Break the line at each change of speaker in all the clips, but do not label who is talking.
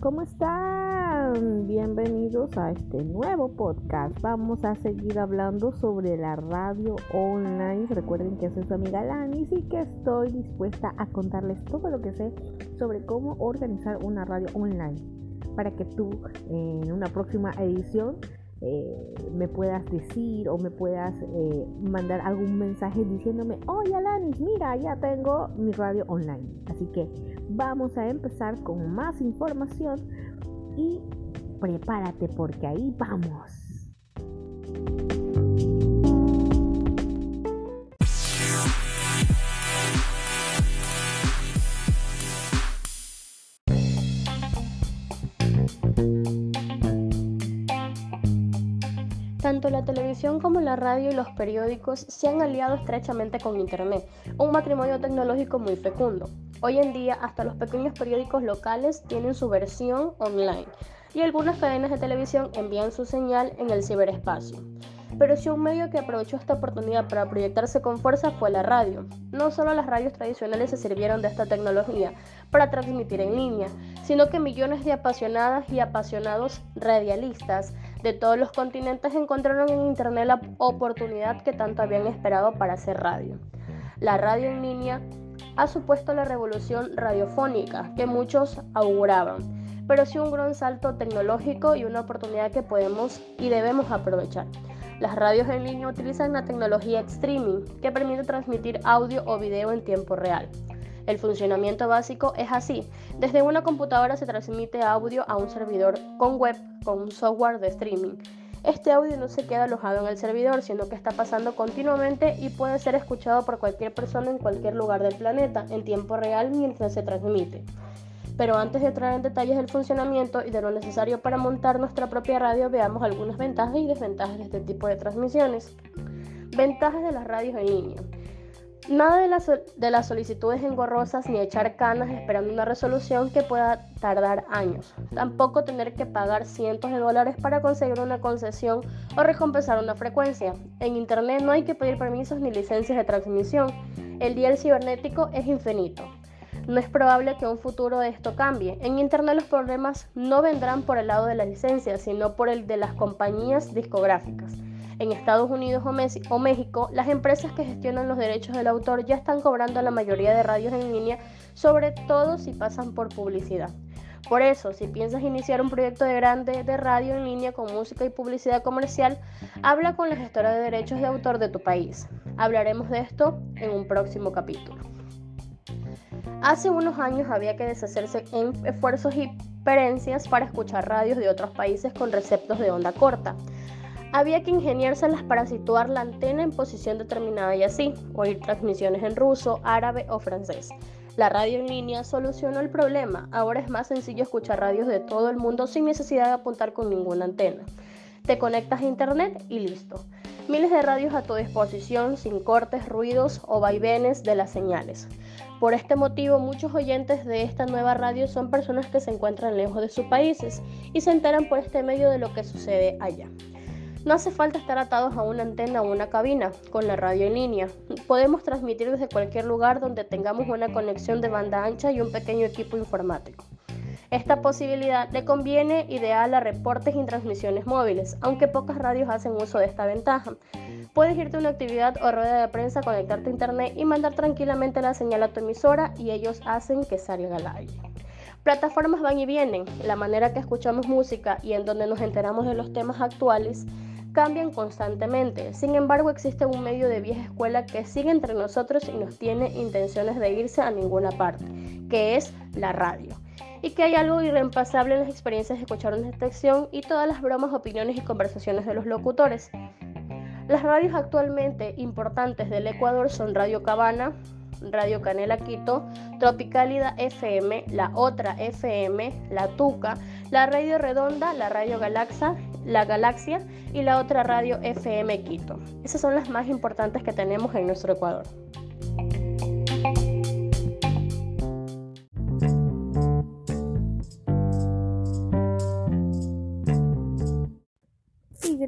¿cómo están? Bienvenidos a este nuevo podcast. Vamos a seguir hablando sobre la radio online. Recuerden que soy su amiga Lanis y que estoy dispuesta a contarles todo lo que sé sobre cómo organizar una radio online para que tú en una próxima edición eh, me puedas decir o me puedas eh, mandar algún mensaje diciéndome, oye Alanis, mira, ya tengo mi radio online. Así que vamos a empezar con más información y prepárate porque ahí vamos.
Tanto la televisión como la radio y los periódicos se han aliado estrechamente con Internet, un matrimonio tecnológico muy fecundo. Hoy en día hasta los pequeños periódicos locales tienen su versión online y algunas cadenas de televisión envían su señal en el ciberespacio. Pero si un medio que aprovechó esta oportunidad para proyectarse con fuerza fue la radio. No solo las radios tradicionales se sirvieron de esta tecnología para transmitir en línea, sino que millones de apasionadas y apasionados radialistas de todos los continentes encontraron en Internet la oportunidad que tanto habían esperado para hacer radio. La radio en línea ha supuesto la revolución radiofónica que muchos auguraban, pero sí un gran salto tecnológico y una oportunidad que podemos y debemos aprovechar. Las radios en línea utilizan la tecnología streaming que permite transmitir audio o video en tiempo real. El funcionamiento básico es así. Desde una computadora se transmite audio a un servidor con web con un software de streaming. Este audio no se queda alojado en el servidor, sino que está pasando continuamente y puede ser escuchado por cualquier persona en cualquier lugar del planeta en tiempo real mientras se transmite. Pero antes de entrar en detalles del funcionamiento y de lo necesario para montar nuestra propia radio, veamos algunas ventajas y desventajas de este tipo de transmisiones. Ventajas de las radios en línea. Nada de las, de las solicitudes engorrosas ni echar canas esperando una resolución que pueda tardar años. Tampoco tener que pagar cientos de dólares para conseguir una concesión o recompensar una frecuencia. En Internet no hay que pedir permisos ni licencias de transmisión. El día cibernético es infinito. No es probable que un futuro de esto cambie. En Internet los problemas no vendrán por el lado de la licencia, sino por el de las compañías discográficas. En Estados Unidos o, México, las empresas que gestionan los derechos del autor ya están cobrando a la mayoría de radios en línea, sobre todo si pasan por publicidad. Por eso, si piensas iniciar un proyecto de grande de radio en línea con música y publicidad comercial, habla con la gestora de derechos de autor de tu país. Hablaremos de esto en un próximo capítulo. Hace unos años había que deshacerse en esfuerzos y perencias para escuchar radios de otros países con receptos de onda corta. Había que ingeniárselas para situar la antena en posición determinada y así, oír transmisiones en ruso, árabe o francés. La radio en línea solucionó el problema. Ahora es más sencillo escuchar radios de todo el mundo sin necesidad de apuntar con ninguna antena. Te conectas a internet y listo. Miles de radios a tu disposición sin cortes, ruidos o vaivenes de las señales. Por este motivo, muchos oyentes de esta nueva radio son personas que se encuentran lejos de sus países y se enteran por este medio de lo que sucede allá. No hace falta estar atados a una antena o una cabina con la radio en línea. Podemos transmitir desde cualquier lugar donde tengamos una conexión de banda ancha y un pequeño equipo informático. Esta posibilidad le conviene ideal a reportes y transmisiones móviles, aunque pocas radios hacen uso de esta ventaja. Puedes irte a una actividad o rueda de prensa, conectarte a internet y mandar tranquilamente la señal a tu emisora y ellos hacen que salga al aire. Plataformas van y vienen, la manera que escuchamos música y en donde nos enteramos de los temas actuales cambian constantemente. Sin embargo, existe un medio de vieja escuela que sigue entre nosotros y nos tiene intenciones de irse a ninguna parte, que es la radio. Y que hay algo irreemplazable en las experiencias de escuchar una detección y todas las bromas, opiniones y conversaciones de los locutores. Las radios actualmente importantes del Ecuador son Radio Cabana, Radio Canela Quito, Tropicálida FM, La Otra FM, La Tuca, la Radio Redonda, la Radio Galaxa, La Galaxia y la otra radio FM Quito. Esas son las más importantes que tenemos en nuestro Ecuador.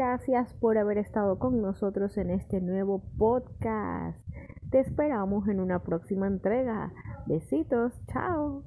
Gracias por haber estado con nosotros en este nuevo podcast. Te esperamos en una próxima entrega. Besitos, chao.